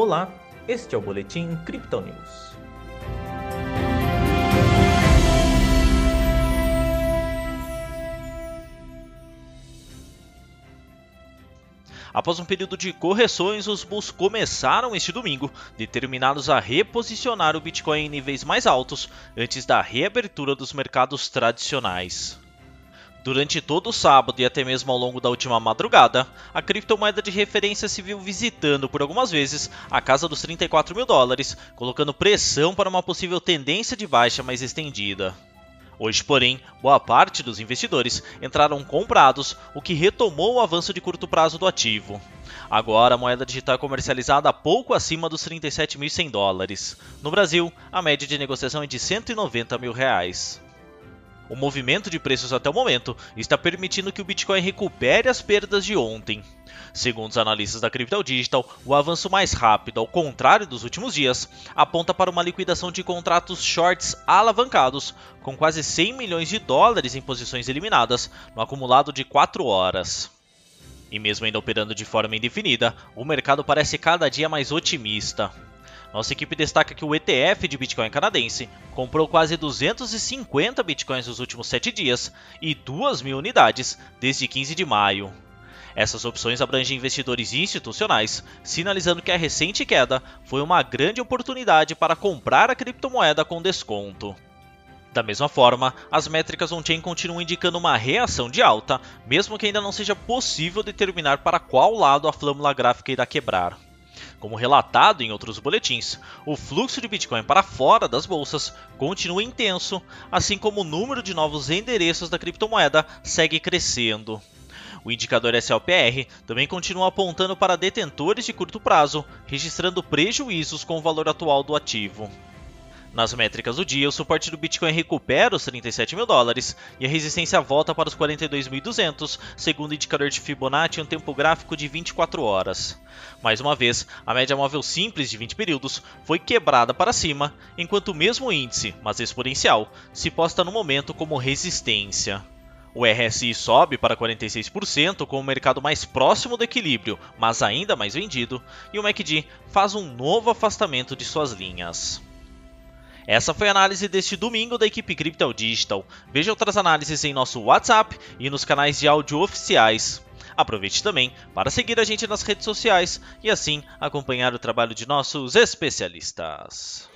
Olá, este é o Boletim Crypto News. Após um período de correções, os bulls começaram este domingo, determinados a reposicionar o Bitcoin em níveis mais altos antes da reabertura dos mercados tradicionais. Durante todo o sábado e até mesmo ao longo da última madrugada, a criptomoeda de referência se viu visitando por algumas vezes a casa dos 34 mil dólares, colocando pressão para uma possível tendência de baixa mais estendida. Hoje, porém, boa parte dos investidores entraram comprados, o que retomou o avanço de curto prazo do ativo. Agora, a moeda digital é comercializada pouco acima dos 37.100 dólares. No Brasil, a média de negociação é de 190 mil reais. O movimento de preços até o momento está permitindo que o Bitcoin recupere as perdas de ontem. Segundo os analistas da Crypto Digital, o avanço mais rápido, ao contrário dos últimos dias, aponta para uma liquidação de contratos shorts alavancados, com quase 100 milhões de dólares em posições eliminadas no acumulado de 4 horas. E mesmo ainda operando de forma indefinida, o mercado parece cada dia mais otimista. Nossa equipe destaca que o ETF de Bitcoin canadense comprou quase 250 Bitcoins nos últimos 7 dias e 2 mil unidades desde 15 de maio. Essas opções abrangem investidores institucionais, sinalizando que a recente queda foi uma grande oportunidade para comprar a criptomoeda com desconto. Da mesma forma, as métricas on-chain continuam indicando uma reação de alta, mesmo que ainda não seja possível determinar para qual lado a flâmula gráfica irá quebrar. Como relatado em outros boletins, o fluxo de Bitcoin para fora das bolsas continua intenso, assim como o número de novos endereços da criptomoeda segue crescendo. O indicador SLPR também continua apontando para detentores de curto prazo, registrando prejuízos com o valor atual do ativo. Nas métricas do dia, o suporte do Bitcoin recupera os 37 mil dólares e a resistência volta para os 42.200, segundo o indicador de Fibonacci em um tempo gráfico de 24 horas. Mais uma vez, a média móvel simples de 20 períodos foi quebrada para cima, enquanto o mesmo índice, mas exponencial, se posta no momento como resistência. O RSI sobe para 46%, com o mercado mais próximo do equilíbrio, mas ainda mais vendido, e o MACD faz um novo afastamento de suas linhas. Essa foi a análise deste domingo da equipe Crypto Digital. Veja outras análises em nosso WhatsApp e nos canais de áudio oficiais. Aproveite também para seguir a gente nas redes sociais e assim acompanhar o trabalho de nossos especialistas.